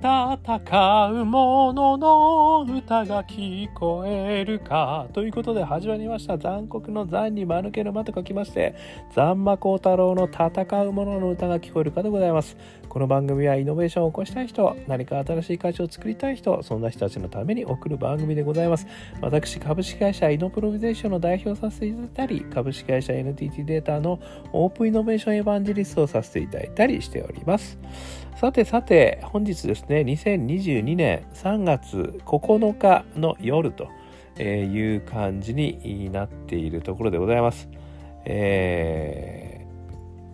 戦う者の歌が聞こえるか。ということで始まりました。残酷の残に間抜けの間と書きまして、残魔高太郎の戦う者の歌が聞こえるかでございます。この番組はイノベーションを起こしたい人、何か新しい会社を作りたい人、そんな人たちのために送る番組でございます。私、株式会社イノプロビゼーションの代表させていただいたり、株式会社 NTT データのオープンイノベーションエヴァンジリストをさせていただいたりしております。さてさて、本日ですね、2022年3月9日の夜という感じになっているところでございます。え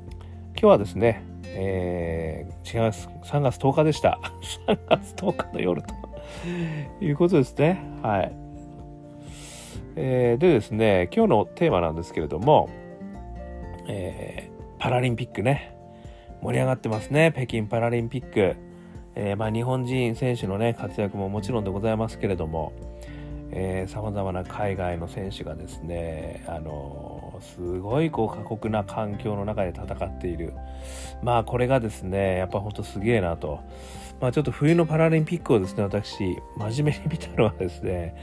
ー、今日はですね、えー、違います。3月10日でした。3月10日の夜ということですね。はい。えー、でですね、今日のテーマなんですけれども、えー、パラリンピックね。盛り上がってますね。北京パラリンピック、えー、まあ、日本人選手の、ね、活躍ももちろんでございますけれども。さまざまな海外の選手がですね、あのすごいこう過酷な環境の中で戦っているまあこれがですねやっぱほんとすげえなと。まあ、ちょっと冬のパラリンピックをですね、私、真面目に見たのはですね、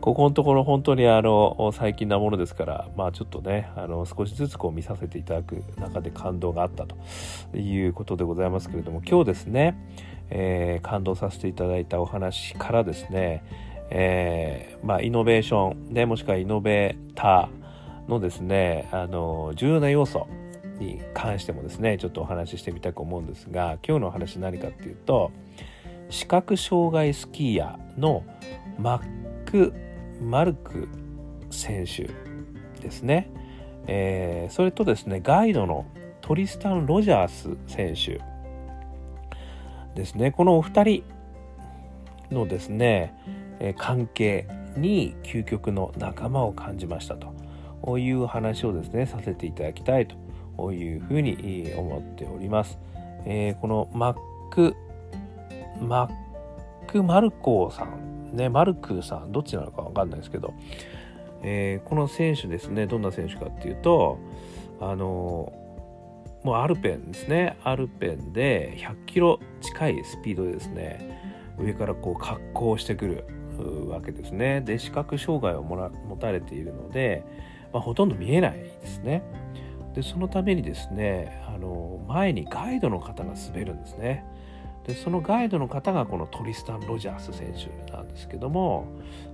ここのところ本当にあの、最近なものですから、まあちょっとね、あの、少しずつこう見させていただく中で感動があったということでございますけれども、今日ですね、えー、感動させていただいたお話からですね、えー、まあイノベーションで、もしくはイノベーターのですね、あの、重要な要素、に関してもですねちょっとお話ししてみたく思うんですが今日のお話何かっていうと視覚障害スキーヤーのマック・マルク選手ですね、えー、それとですねガイドのトリスタン・ロジャース選手ですね。このお二人のですね、関係に究極の仲間を感じましたと。いう話をですねさせていただきたいと。いうふうに思っております。えー、このマック、マック・マルコーさん、ね、マルクーさん、どっちなのかわかんないですけど、えー、この選手ですね、どんな選手かっていうと、あのもうアルペンですね、アルペンで100キロ近いスピードでですね、上からこう滑降してくる。わけですね。で、視覚障害をもら持たれているので、まあ、ほとんど見えないですね。でそのためにですねあの前にガイドの方が滑るんですねでそのガイドの方がこのトリスタン・ロジャース選手なんですけども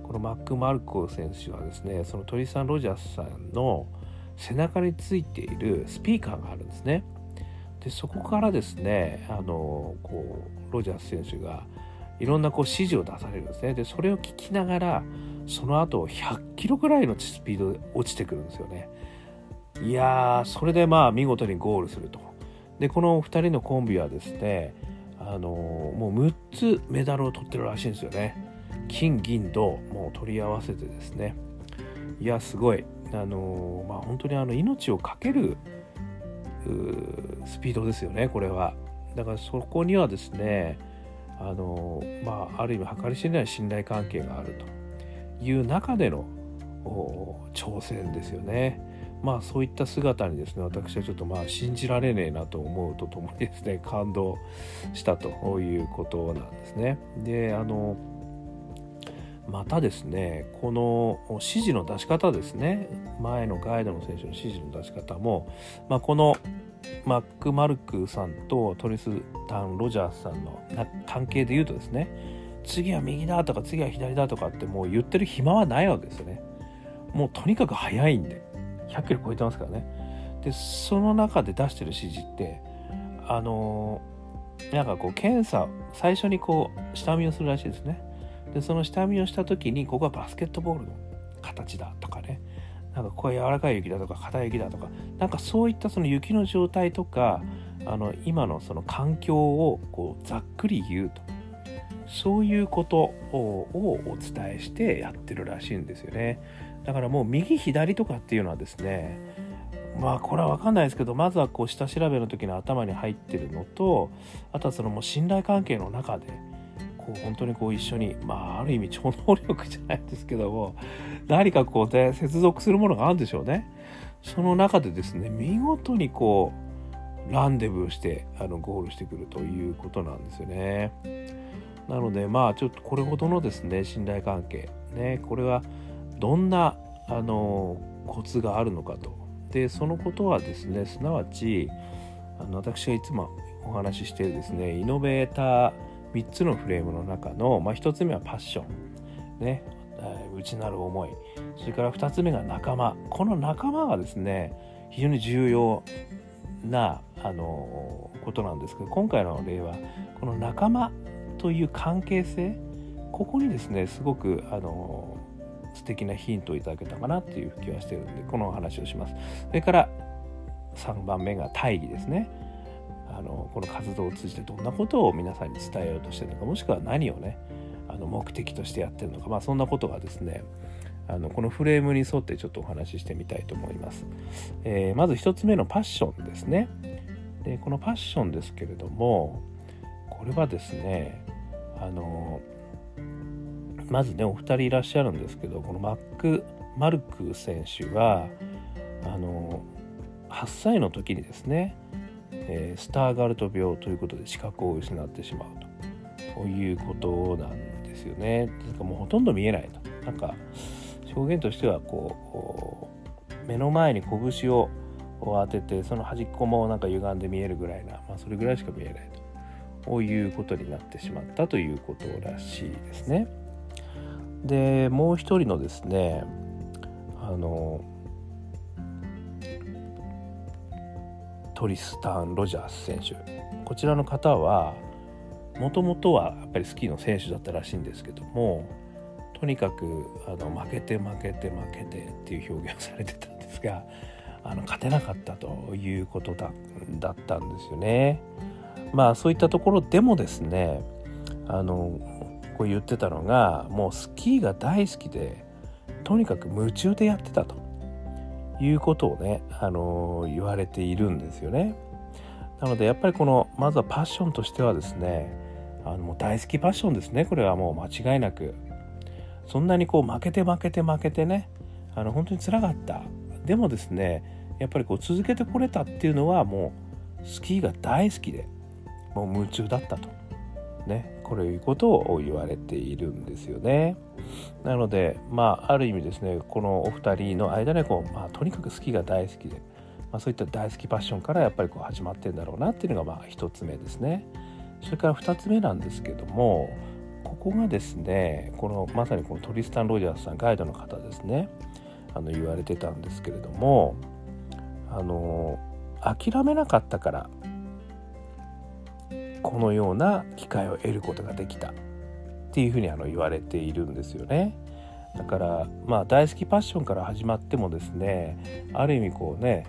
このマック・マルコ選手はですねそのトリスタン・ロジャースさんの背中についているスピーカーがあるんですねでそこからですねあのこうロジャース選手がいろんなこう指示を出されるんですね。でそれを聞きながらその後100キロぐらいのスピードで落ちてくるんですよね。いやーそれでまあ見事にゴールすると。でこの2人のコンビはですねあのー、もう6つメダルを取ってるらしいんですよね。金銀銅もう取り合わせてですね。いやすごい。あのー、まあ本当にあの命を懸けるスピードですよねこれは。だからそこにはですねあの、まあある意味計り知れない信頼関係があるという中での挑戦ですよねまあそういった姿にですね私はちょっとまあ信じられねえなと思うとともにですね 感動したということなんですね。であのまたですねこの指示の出し方ですね前のガイドの選手の指示の出し方も、まあ、このマック・マルクさんとトリスタン・ロジャースさんの関係で言うとですね次は右だとか次は左だとかってもう言ってる暇はないわけですよね。もうとにかく早いんで。100キロ超えてますからねでその中で出してる指示ってあのー、なんかこう検査最初にこう下見をするらしいですねでその下見をした時にここはバスケットボールの形だとかねなんかこう柔らかい雪だとか硬い雪だとかなんかそういったその雪の状態とかあの今のその環境をこうざっくり言うとそういうことをお伝えしてやってるらしいんですよね。だからもう右左とかっていうのはですねまあこれは分かんないですけどまずはこう下調べの時の頭に入ってるのとあとはそのもう信頼関係の中でこう本当にこう一緒にまあある意味超能力じゃないですけども何かこうで接続するものがあるんでしょうね。その中でですね見事にこうランデブーしてあのゴールしてくるということなんですよね。なのでまあちょっとこれほどのですね信頼関係ねこれはどんなあのコツがあるのかとでそのことはですねすなわちあの私がいつもお話ししてですねイノベーター3つのフレームの中の、まあ、1つ目はパッションね内なる思いそれから2つ目が仲間この仲間がですね非常に重要なあのことなんですけど今回の例はこの仲間という関係性ここにですねすごくあの素敵なヒントをいただけたかなっていう気はしてるんでこのお話をします。それから3番目が大義ですね。あのこの活動を通じてどんなことを皆さんに伝えようとしてるのかもしくは何をねあの目的としてやってるのか、まあ、そんなことがですねあのこのフレームに沿ってちょっとお話ししてみたいと思います。えー、まず1つ目のパッションですね。でこのパッションですけれどもこれはですねあのまずねお二人いらっしゃるんですけどこのマック・マルク選手はあの8歳の時にですね、えー、スターガルト病ということで視覚を失ってしまうということなんですよね。ですからもうほとんど見えないと。なんか表現としてはこう目の前に拳を当ててその端っこもなんか歪んで見えるぐらいな、まあ、それぐらいしか見えないということになってしまったということらしいですね。でもう一人のですねあのトリスタン・ロジャース選手こちらの方はもともとはやっぱりスキーの選手だったらしいんですけどもとにかくあの負けて負けて負けてっていう表現をされてたんですが あの勝てなかったということだだったんですよね。まあそういったところでもですねあのこう言ってたのがもうスキーが大好きでとにかく夢中でやってたということをね、あの言われているんですよね。なのでやっぱりこのまずはパッションとしてはですねあのもう大好きパッションですね。これはもう間違いなく。そんなにこう負けて負けて負けてねあの本当につらかった。でもですねやっぱりこう続けてこれたっていうのはもうスキーが大好きでもう夢中だったと。ね。こういうことを言われているんですよね。なのでまあある意味ですねこのお二人の間でこう、まあ、とにかく好きが大好きで、まあ、そういった大好きパッションからやっぱりこう始まってんだろうなっていうのがまあ一つ目ですね。それから二つ目なんですけどもここがですねこのまさにこのトリスタン・ロジャースさんガイドの方ですねあの言われてたんですけれどもあの諦めなかったからこのような機会を得ることができたっていうふうにあの言われているんですよね。だからまあ大好きパッションから始まってもですねある意味こうね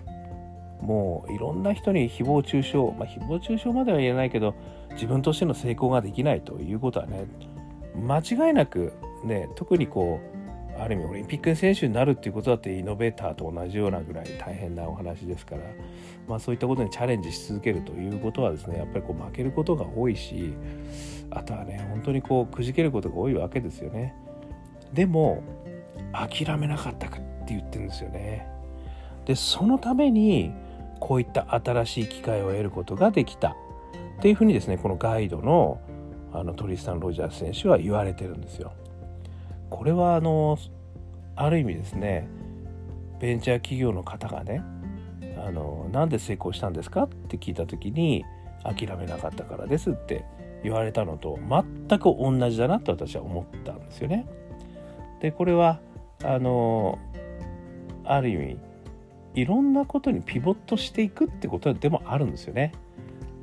もういろんな人に誹謗中傷まあ誹謗中傷までは言えないけど自分としての成功ができないということはね間違いなくね特にこうある意味オリンピック選手になるっていうことだってイノベーターと同じようなぐらい大変なお話ですから、まあ、そういったことにチャレンジし続けるということはですねやっぱりこう負けることが多いしあとはね本当にこうくじけることが多いわけですよね。でも諦めなかったかって言ってるんですよね。でそのためにこういった新しい機会を得ることができたっていうふうにですねこのガイドのあのトリスタン・ロジャース選手は言われてるんですよ。これはあのある意味ですねベンチャー企業の方がねあのなんで成功したんですか？って聞いた時に諦めなかったからですって言われたのと全く同じだなと私は思ったんですよね。でこれはあのある意味いろんなことにピボットしていくってことでもあるんですよね。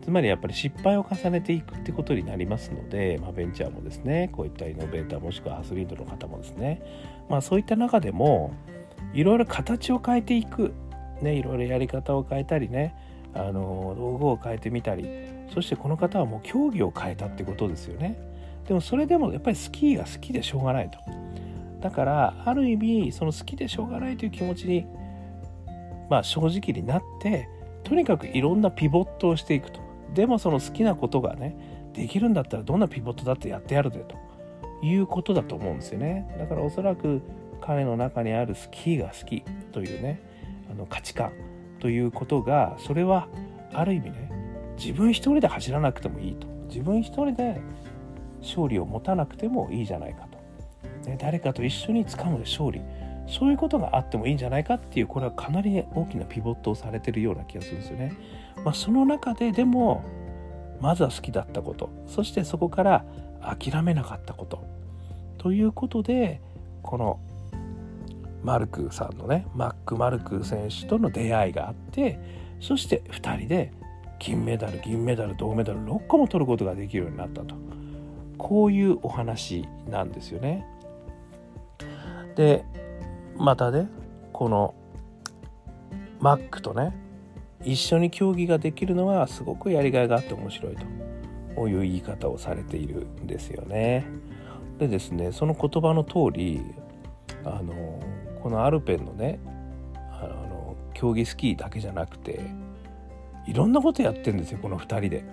つまりやっぱり失敗を重ねていくってことになりますので、まあ、ベンチャーもですねこういったイノベーターもしくはアスリートの方もですね、まあ、そういった中でもいろいろ形を変えていく、ね、いろいろやり方を変えたりねあの道具を変えてみたりそしてこの方はもう競技を変えたってことですよね。でもそれでもやっぱりスキーが好きでしょうがないと。だからある意味その好きでしょうがないという気持ちにまあ正直になってとにかくいろんなピボットをしていくと。でもその好きなことがねできるんだったらどんなピボットだってやってやるぜということだと思うんですよね。だからおそらく彼の中にあるスキーが好きというねあの価値観ということがそれはある意味ね自分一人で走らなくてもいいと。自分一人で勝利を持たなくてもいいじゃないかと、ね、誰かと一緒に掴む勝利。そういうことがあってもいいんじゃないかっていうこれはかなり大きなピボットをされてるような気がするんですよね。まあ、その中ででもまずは好きだったことそしてそこから諦めなかったことということでこのマルクさんのねマック・マルク選手との出会いがあってそして2人で金メダル銀メダル銅メダル6個も取ることができるようになったとこういうお話なんですよね。でまたねこのマックとね一緒に競技ができるのはすごくやりがいがあって面白いという言い方をされているんですよね。でですねその言葉の通りあのこのアルペンのねあの競技スキーだけじゃなくていろんなことやってるんですよこの2人で。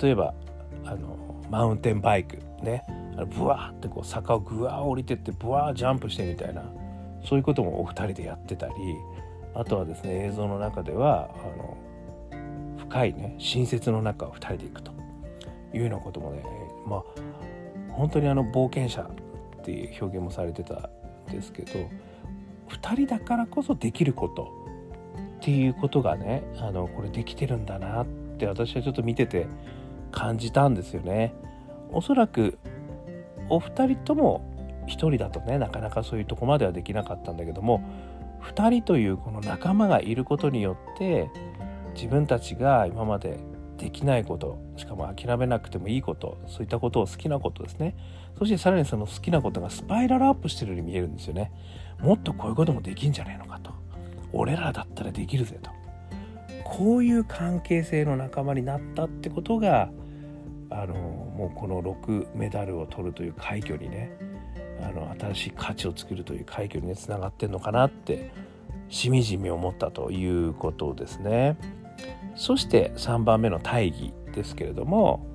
例えばあのマウンテンバイクねブワーってこう坂をぐわー降りてってブワージャンプしてみたいなそういうこともお二人でやってたりあとはですね映像の中ではあの深いね新雪の中を2人で行くというようなこともねまあ本当にあの冒険者っていう表現もされてたんですけど2人だからこそできることっていうことがねあのこれできてるんだなって私はちょっと見てて感じたんですよね。おそらくお二人とも1人だとねなかなかそういうとこまではできなかったんだけども2人というこの仲間がいることによって自分たちが今までできないことしかも諦めなくてもいいことそういったことを好きなことですね。そしてさらにその好きなことがスパイラルアップしてるように見えるんですよね。もっとこういうこともできんじゃねえのかと。俺らだったらできるぜと。こういう関係性の仲間になったってことがあのもうこの6メダルを取るという快挙にねあの新しい価値を作るという快挙にねつながってんのかなってしみじみ思ったということですね。そして3番目の大義ですけれども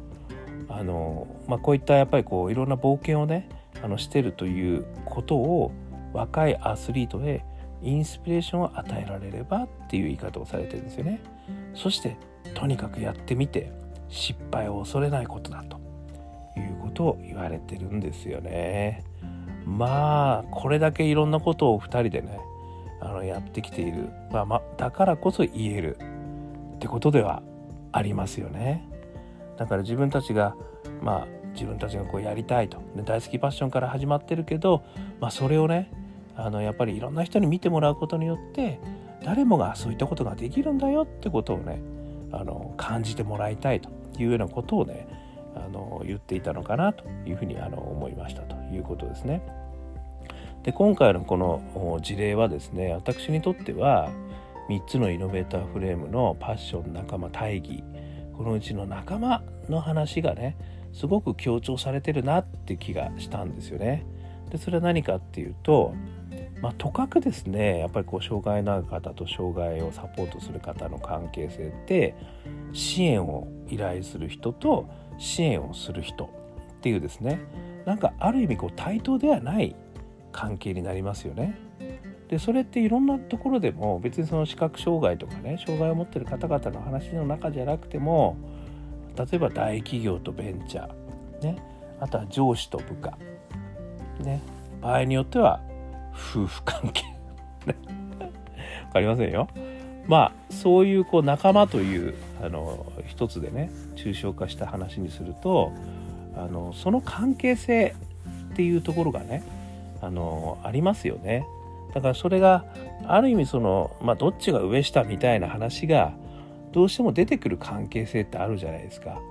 あの、まあ、こういったやっぱりこういろんな冒険をねあのしてるということを若いアスリートへインスピレーションを与えられればっていう言い方をされてるんですよね。そしてとにかくやってみて失敗を恐れないことだということを言われてるんですよね。まあこれだけいろんなことを2人でねあのやってきている、まあ、まだからこそ言えるってことではありますよね。だから自分たちがまあ自分たちがこうやりたいと、ね、大好きパッションから始まってるけど、まあ、それをねあのやっぱりいろんな人に見てもらうことによって誰もがそういったことができるんだよってことをねあの感じてもらいたいというようなことをねあの言っていたのかなというふうにあの思いましたということですね。で今回のこの事例はですね私にとっては3つのイノベーターフレームのパッション仲間大義このうちの仲間の話がねすごく強調されてるなって気がしたんですよね。でそれは何かっていうと、まあ、とかくですねやっぱりこう障害のある方と障害をサポートする方の関係性って支援を依頼する人と支援をする人っていうですねなんかある意味こう対等ではない関係になりますよね。でそれっていろんなところでも別にその視覚障害とかね障害を持ってる方々の話の中じゃなくても例えば大企業とベンチャー、ね、あとは上司と部下、ね、場合によっては夫婦関係分かりませんよ。まあそういうこう仲間というあの一つでね抽象化した話にするとあのその関係性っていうところがねあのありますよね。だからそれがある意味その、まあ、どっちが上下みたいな話がどうしても出てくる関係性ってあるじゃないですか。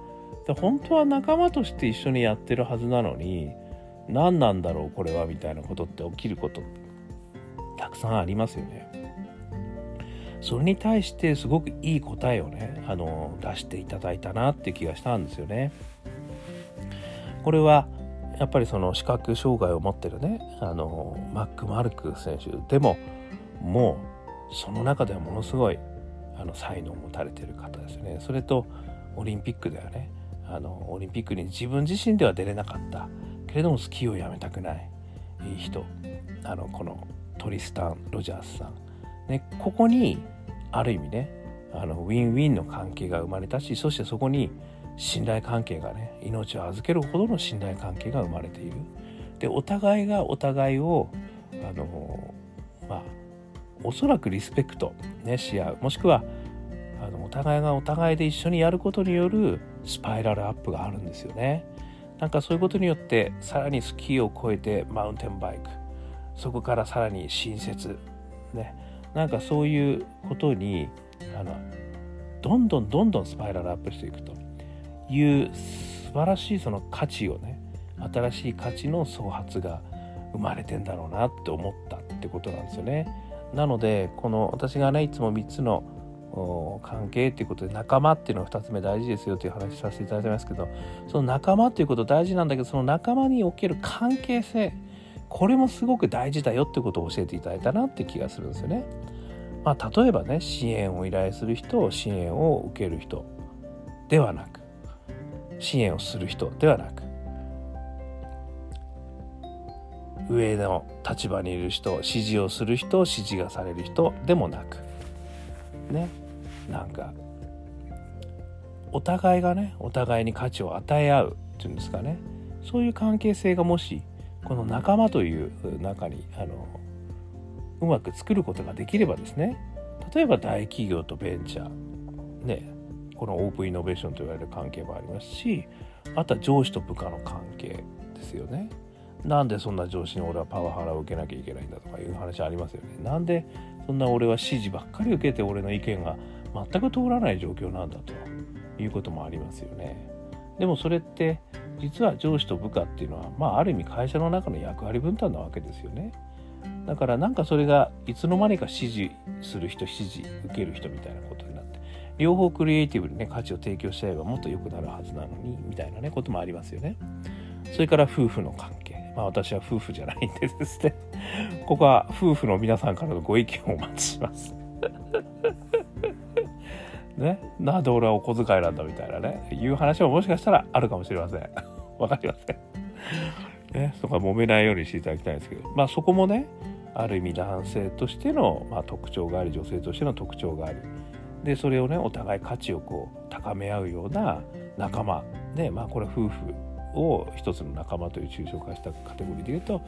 で本当は仲間として一緒にやってるはずなのに何なんだろうこれはみたいなことって起きることたくさんありますよね。それに対してすごくいい答えをねあの出していただいたなっていう気がしたんですよね。これはやっぱりその視覚障害を持ってるねあのマック・マルク選手でももうその中ではものすごいあの才能を持たれてる方ですね。それとオリンピックではねあのオリンピックに自分自身では出れなかったけれどもスキーをやめたくない。人。あのこのトリスタン・ロジャースさん、ね、ここにある意味ねあのウィンウィンの関係が生まれたしそしてそこに信頼関係がね命を預けるほどの信頼関係が生まれている。でお互いがお互いをあのまあおそらくリスペクト、ね、し合う。もしくはあのお互いがお互いで一緒にやることによるスパイラルアップがあるんですよね。なんかそういうことによってさらにスキーを超えてマウンテンバイクそこからさらに新設ねなんかそういうことにあのどんどんどんどんスパイラルアップしていくという素晴らしいその価値をね新しい価値の創発が生まれてんだろうなって思ったってことなんですよね。なのでこの私がねいつも3つの関係っていうことで仲間っていうのが2つ目大事ですよという話させていただいてますけどその仲間っていうこと大事なんだけどその仲間における関係性これもすごく大事だよってことを教えていただいたなって気がするんですよね。まあ、例えばね支援を依頼する人支援を受ける人ではなく支援をする人ではなく上の立場にいる人指示をする人指示がされる人でもなくねなんかお互いがねお互いに価値を与え合うっていうんですかねそういう関係性がもしこの仲間という中にあのうまく作ることができればですね例えば大企業とベンチャーねこのオープンイノベーションと言われる関係もありますしあとは上司と部下の関係ですよね。なんでそんな上司に俺はパワハラを受けなきゃいけないんだとかいう話ありますよね。なんでそんな俺は指示ばっかり受けて俺の意見が全く通らない状況なんだということもありますよね。でもそれって実は上司と部下っていうのはまあある意味会社の中の役割分担なわけですよね。だからなんかそれがいつの間にか指示する人指示受ける人みたいなことになって両方クリエイティブにね価値を提供しちゃえばもっと良くなるはずなのにみたいなねこともありますよね。それから夫婦の関係。まあ私は夫婦じゃないんでですね。ここは夫婦の皆さんからのご意見をお待ちします。ね、なんで俺はお小遣いなんだみたいなね、いう話ももしかしたらあるかもしれません。わかりません。ね、そこは揉めないようにしていただきたいんですけど、まあそこもね、ある意味男性としての、まあ、特徴があり、女性としての特徴があり、で、それをね、お互い価値をこう高め合うような仲間、ね、まあこれは夫婦を一つの仲間という抽象化したカテゴリーで言うと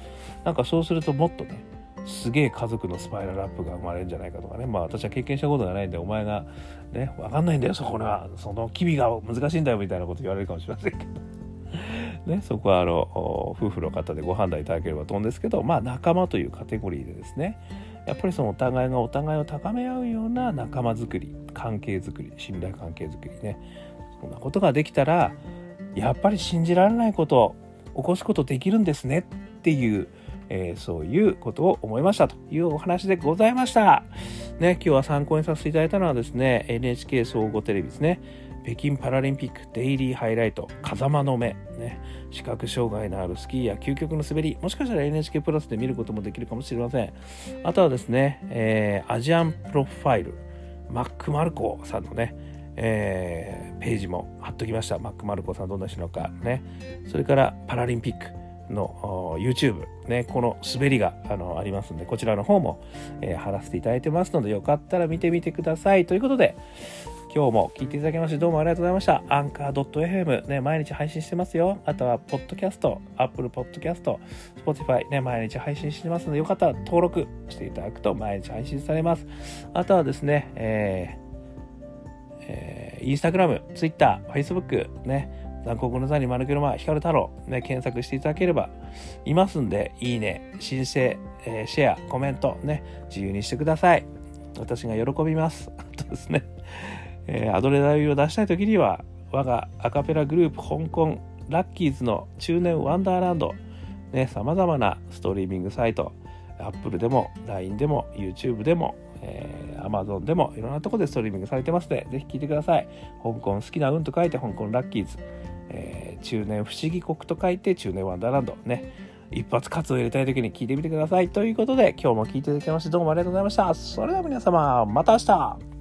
なんかそうするともっとねすげえ家族のスパイラルアップが生まれるんじゃないかとかね。まあ私は経験したことがないんでお前がね分かんないんだよそこはその機微が難しいんだよみたいなこと言われるかもしれませんけど。ね、そこはあの夫婦の方でご判断いただければと思うんですけどまあ仲間というカテゴリーでですね。やっぱりそのお互いがお互いを高め合うような仲間づくり関係づくり信頼関係づくりね。そんなことができたらやっぱり信じられないこと起こすことできるんですねっていう、えー、そういうことを思いましたというお話でございました。ね、今日は参考にさせていただいたのはですね、NHK 総合テレビですね。北京パラリンピックデイリーハイライト風間の目、ね、視覚障害のあるスキーや究極の滑り。もしかしたら NHK プラスで見ることもできるかもしれません。あとはですね、えー、アジアンプロファイル。マック・マルコさんのねえー、ページも貼っときました。マック・マルコさんどんな人なのか。ね。それからパラリンピック。の YouTube、ね、この滑りがあのありますのでこちらの方も、えー、貼らせていただいてますのでよかったら見てみてくださいということで今日も聞いていただきましてどうもありがとうございました。アンカー .fm ね、毎日配信してますよ。あとは、ポッドキャスト、Apple Podcast、Spotify ね、毎日配信してますので、よかったら登録していただくと毎日配信されます。あとはですね、えーえー、インスタグラム、ツイッター、フェイスブック、ね、残酷の座に丸けの間、光太郎、ね、検索していただければいますんで、いいね、申請、えー、シェア、コメント、ね、自由にしてください。私が喜びます。あとですね、えー、アドレナリンを出したい時には、我がアカペラグループ香港ラッキーズの中年ワンダーランド、ね、様々なストリーミングサイト、Apple でも LINE でも YouTube でもえー、Amazon でもいろんなとこでストリーミングされてますので、ぜひ聞いてください。香港好きな運と書いて香港ラッキーズ。えー、中年不思議国と書いて中年ワンダーランド。ね。一発カツを入れたい時に聞いてみてください。ということで、今日も聞いていただきましてどうもありがとうございました。それでは皆様、また明日